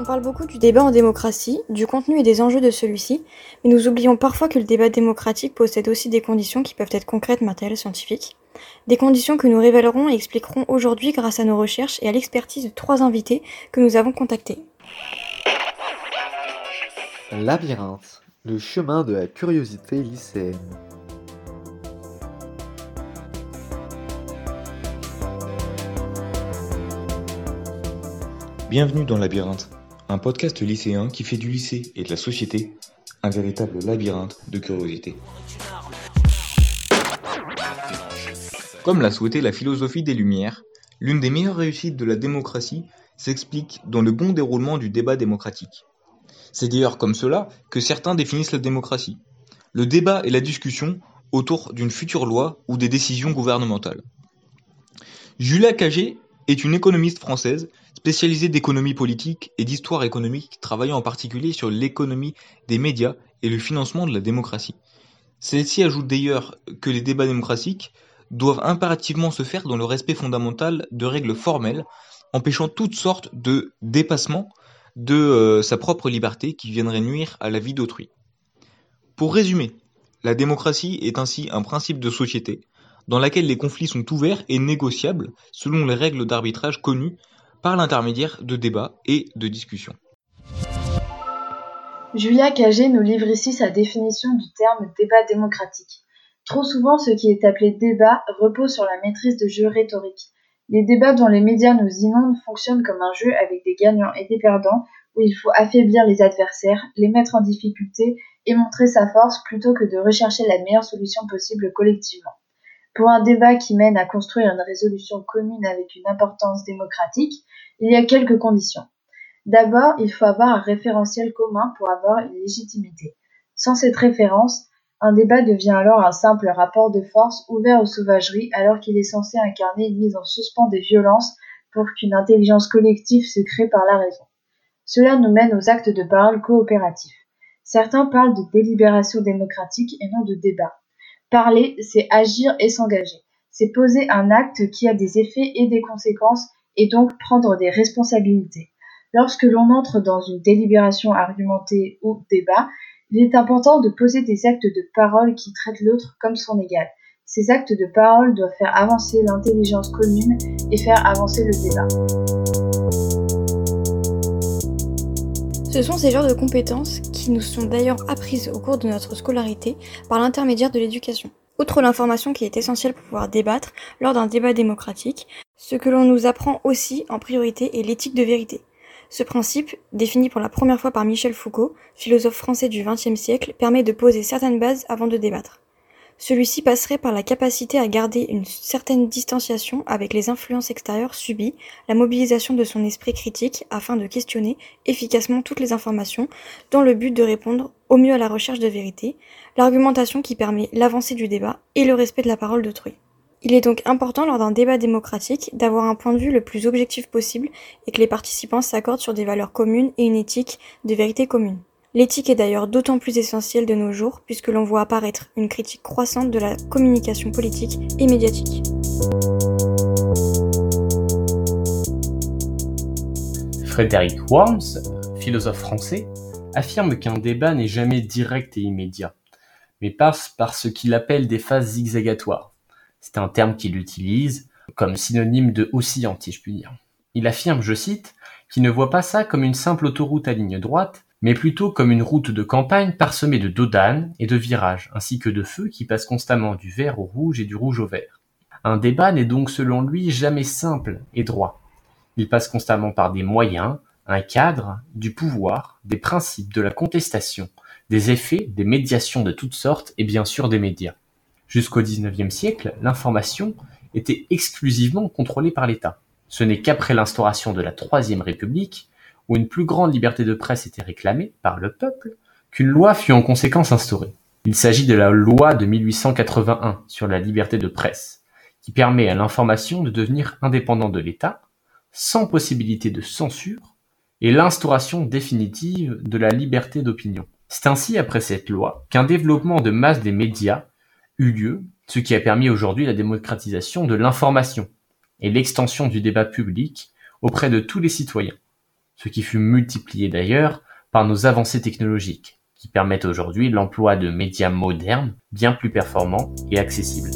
On parle beaucoup du débat en démocratie, du contenu et des enjeux de celui-ci, mais nous oublions parfois que le débat démocratique possède aussi des conditions qui peuvent être concrètes, matérielles, scientifiques. Des conditions que nous révélerons et expliquerons aujourd'hui grâce à nos recherches et à l'expertise de trois invités que nous avons contactés. Labyrinthe, le chemin de la curiosité lycéenne. Bienvenue dans Labyrinthe, un podcast lycéen qui fait du lycée et de la société un véritable labyrinthe de curiosité. Comme l'a souhaité la philosophie des Lumières, l'une des meilleures réussites de la démocratie s'explique dans le bon déroulement du débat démocratique. C'est d'ailleurs comme cela que certains définissent la démocratie. Le débat et la discussion autour d'une future loi ou des décisions gouvernementales. Julia Cagé est une économiste française spécialisée d'économie politique et d'histoire économique travaillant en particulier sur l'économie des médias et le financement de la démocratie. Celle-ci ajoute d'ailleurs que les débats démocratiques doivent impérativement se faire dans le respect fondamental de règles formelles, empêchant toutes sortes de dépassements de euh, sa propre liberté qui viendraient nuire à la vie d'autrui. Pour résumer, la démocratie est ainsi un principe de société dans laquelle les conflits sont ouverts et négociables selon les règles d'arbitrage connues par l'intermédiaire de débats et de discussions. Julia Cagé nous livre ici sa définition du terme débat démocratique. Trop souvent, ce qui est appelé débat repose sur la maîtrise de jeux rhétoriques. Les débats dont les médias nous inondent fonctionnent comme un jeu avec des gagnants et des perdants où il faut affaiblir les adversaires, les mettre en difficulté et montrer sa force plutôt que de rechercher la meilleure solution possible collectivement. Pour un débat qui mène à construire une résolution commune avec une importance démocratique, il y a quelques conditions. D'abord, il faut avoir un référentiel commun pour avoir une légitimité. Sans cette référence, un débat devient alors un simple rapport de force ouvert aux sauvageries alors qu'il est censé incarner une mise en suspens des violences pour qu'une intelligence collective se crée par la raison. Cela nous mène aux actes de parole coopératifs. Certains parlent de délibération démocratique et non de débat. Parler, c'est agir et s'engager. C'est poser un acte qui a des effets et des conséquences et donc prendre des responsabilités. Lorsque l'on entre dans une délibération argumentée ou débat, il est important de poser des actes de parole qui traitent l'autre comme son égal. Ces actes de parole doivent faire avancer l'intelligence commune et faire avancer le débat. Ce sont ces genres de compétences qui nous sont d'ailleurs apprises au cours de notre scolarité par l'intermédiaire de l'éducation. Outre l'information qui est essentielle pour pouvoir débattre lors d'un débat démocratique, ce que l'on nous apprend aussi en priorité est l'éthique de vérité. Ce principe, défini pour la première fois par Michel Foucault, philosophe français du XXe siècle, permet de poser certaines bases avant de débattre. Celui-ci passerait par la capacité à garder une certaine distanciation avec les influences extérieures subies, la mobilisation de son esprit critique afin de questionner efficacement toutes les informations dans le but de répondre au mieux à la recherche de vérité, l'argumentation qui permet l'avancée du débat et le respect de la parole d'autrui. Il est donc important lors d'un débat démocratique d'avoir un point de vue le plus objectif possible et que les participants s'accordent sur des valeurs communes et une éthique de vérité commune. L'éthique est d'ailleurs d'autant plus essentielle de nos jours puisque l'on voit apparaître une critique croissante de la communication politique et médiatique. Frédéric Worms, philosophe français, affirme qu'un débat n'est jamais direct et immédiat, mais passe par ce qu'il appelle des phases zigzagatoires. C'est un terme qu'il utilise comme synonyme de oscillant, si je puis dire. Il affirme, je cite, qu'il ne voit pas ça comme une simple autoroute à ligne droite, mais plutôt comme une route de campagne parsemée de dodanes et de virages, ainsi que de feux qui passent constamment du vert au rouge et du rouge au vert. Un débat n'est donc selon lui jamais simple et droit. Il passe constamment par des moyens, un cadre, du pouvoir, des principes, de la contestation, des effets, des médiations de toutes sortes et bien sûr des médias. Jusqu'au XIXe siècle, l'information était exclusivement contrôlée par l'État. Ce n'est qu'après l'instauration de la Troisième République où une plus grande liberté de presse était réclamée par le peuple, qu'une loi fut en conséquence instaurée. Il s'agit de la loi de 1881 sur la liberté de presse, qui permet à l'information de devenir indépendante de l'État, sans possibilité de censure, et l'instauration définitive de la liberté d'opinion. C'est ainsi après cette loi qu'un développement de masse des médias eut lieu, ce qui a permis aujourd'hui la démocratisation de l'information et l'extension du débat public auprès de tous les citoyens. Ce qui fut multiplié d'ailleurs par nos avancées technologiques, qui permettent aujourd'hui l'emploi de médias modernes, bien plus performants et accessibles.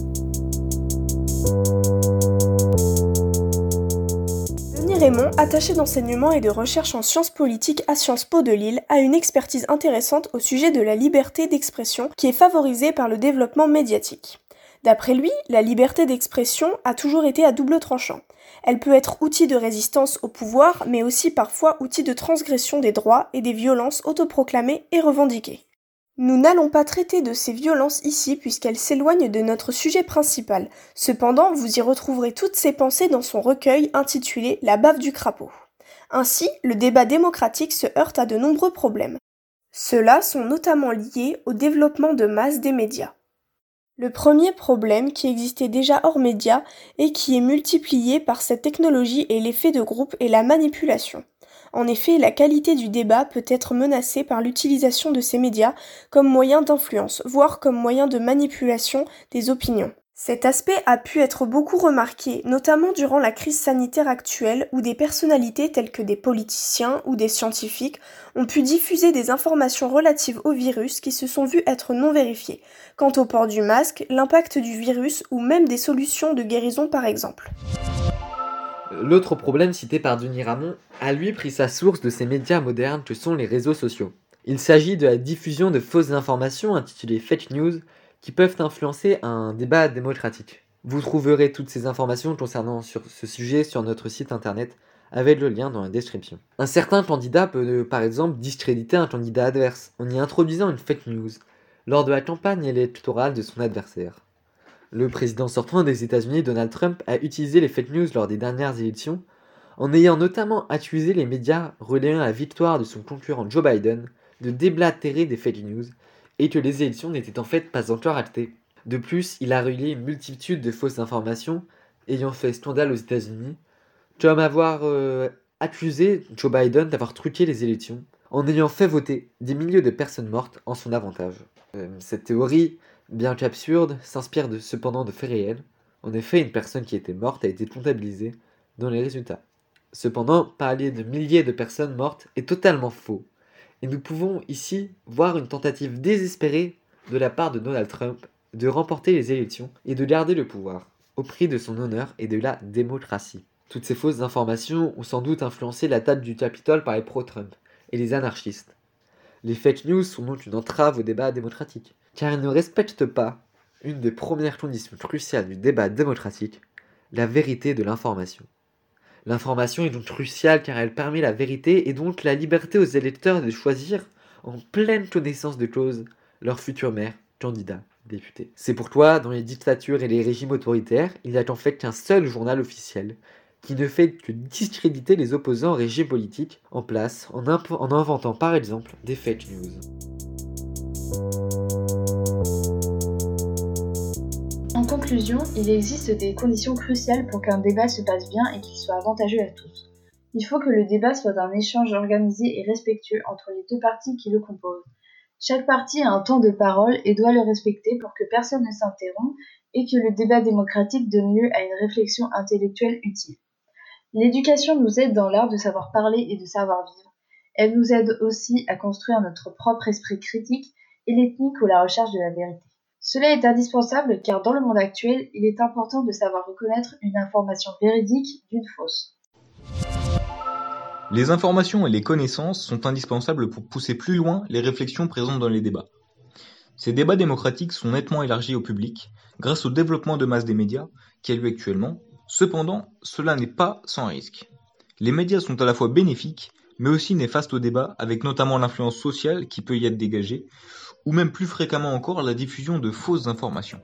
Raymond, attaché d'enseignement et de recherche en sciences politiques à Sciences Po de Lille, a une expertise intéressante au sujet de la liberté d'expression qui est favorisée par le développement médiatique. D'après lui, la liberté d'expression a toujours été à double tranchant. Elle peut être outil de résistance au pouvoir, mais aussi parfois outil de transgression des droits et des violences autoproclamées et revendiquées. Nous n'allons pas traiter de ces violences ici puisqu'elles s'éloignent de notre sujet principal. Cependant, vous y retrouverez toutes ces pensées dans son recueil intitulé La bave du crapaud. Ainsi, le débat démocratique se heurte à de nombreux problèmes. Ceux-là sont notamment liés au développement de masse des médias. Le premier problème qui existait déjà hors médias et qui est multiplié par cette technologie est l'effet de groupe et la manipulation. En effet, la qualité du débat peut être menacée par l'utilisation de ces médias comme moyen d'influence, voire comme moyen de manipulation des opinions. Cet aspect a pu être beaucoup remarqué, notamment durant la crise sanitaire actuelle où des personnalités telles que des politiciens ou des scientifiques ont pu diffuser des informations relatives au virus qui se sont vues être non vérifiées, quant au port du masque, l'impact du virus ou même des solutions de guérison par exemple. L'autre problème cité par Denis Ramon a lui pris sa source de ces médias modernes que sont les réseaux sociaux. Il s'agit de la diffusion de fausses informations intitulées fake news qui peuvent influencer un débat démocratique. Vous trouverez toutes ces informations concernant ce sujet sur notre site internet avec le lien dans la description. Un certain candidat peut par exemple discréditer un candidat adverse en y introduisant une fake news lors de la campagne électorale de son adversaire. Le président sortant des États-Unis, Donald Trump, a utilisé les fake news lors des dernières élections, en ayant notamment accusé les médias relayant la victoire de son concurrent Joe Biden de déblatérer des fake news et que les élections n'étaient en fait pas encore actées. De plus, il a relayé une multitude de fausses informations ayant fait scandale aux États-Unis, comme avoir euh, accusé Joe Biden d'avoir truqué les élections en ayant fait voter des milliers de personnes mortes en son avantage. Euh, cette théorie bien qu'absurde, s'inspire de, cependant de faits réels. En effet, une personne qui était morte a été comptabilisée dans les résultats. Cependant, parler de milliers de personnes mortes est totalement faux. Et nous pouvons ici voir une tentative désespérée de la part de Donald Trump de remporter les élections et de garder le pouvoir, au prix de son honneur et de la démocratie. Toutes ces fausses informations ont sans doute influencé la table du Capitole par les pro-Trump et les anarchistes. Les fake news sont donc une entrave au débat démocratique car il ne respecte pas une des premières conditions cruciales du débat démocratique, la vérité de l'information. L'information est donc cruciale car elle permet la vérité et donc la liberté aux électeurs de choisir, en pleine connaissance de cause, leur futur maire, candidat, député. C'est pourquoi, dans les dictatures et les régimes autoritaires, il n'y a en fait qu'un seul journal officiel, qui ne fait que discréditer les opposants au régime politique en place en, en inventant par exemple des fake news. Il existe des conditions cruciales pour qu'un débat se passe bien et qu'il soit avantageux à tous. Il faut que le débat soit un échange organisé et respectueux entre les deux parties qui le composent. Chaque partie a un temps de parole et doit le respecter pour que personne ne s'interrompe et que le débat démocratique donne lieu à une réflexion intellectuelle utile. L'éducation nous aide dans l'art de savoir parler et de savoir vivre. Elle nous aide aussi à construire notre propre esprit critique et l'ethnique ou la recherche de la vérité. Cela est indispensable car dans le monde actuel, il est important de savoir reconnaître une information véridique d'une fausse. Les informations et les connaissances sont indispensables pour pousser plus loin les réflexions présentes dans les débats. Ces débats démocratiques sont nettement élargis au public grâce au développement de masse des médias qui a lieu actuellement. Cependant, cela n'est pas sans risque. Les médias sont à la fois bénéfiques mais aussi néfastes au débat avec notamment l'influence sociale qui peut y être dégagée ou même plus fréquemment encore la diffusion de fausses informations.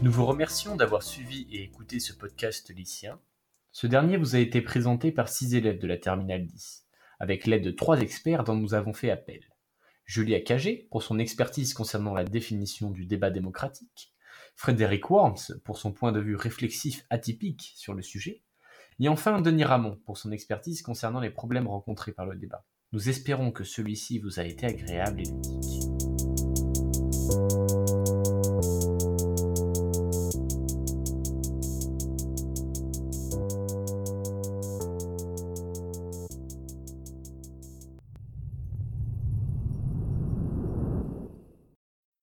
Nous vous remercions d'avoir suivi et écouté ce podcast lycéen. Ce dernier vous a été présenté par six élèves de la Terminale 10, avec l'aide de trois experts dont nous avons fait appel. Julia Cagé, pour son expertise concernant la définition du débat démocratique, Frédéric Worms pour son point de vue réflexif atypique sur le sujet, et enfin Denis Ramon pour son expertise concernant les problèmes rencontrés par le débat. Nous espérons que celui-ci vous a été agréable et ludique.